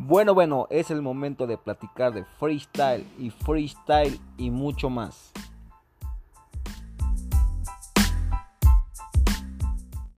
Bueno, bueno, es el momento de platicar de freestyle y freestyle y mucho más.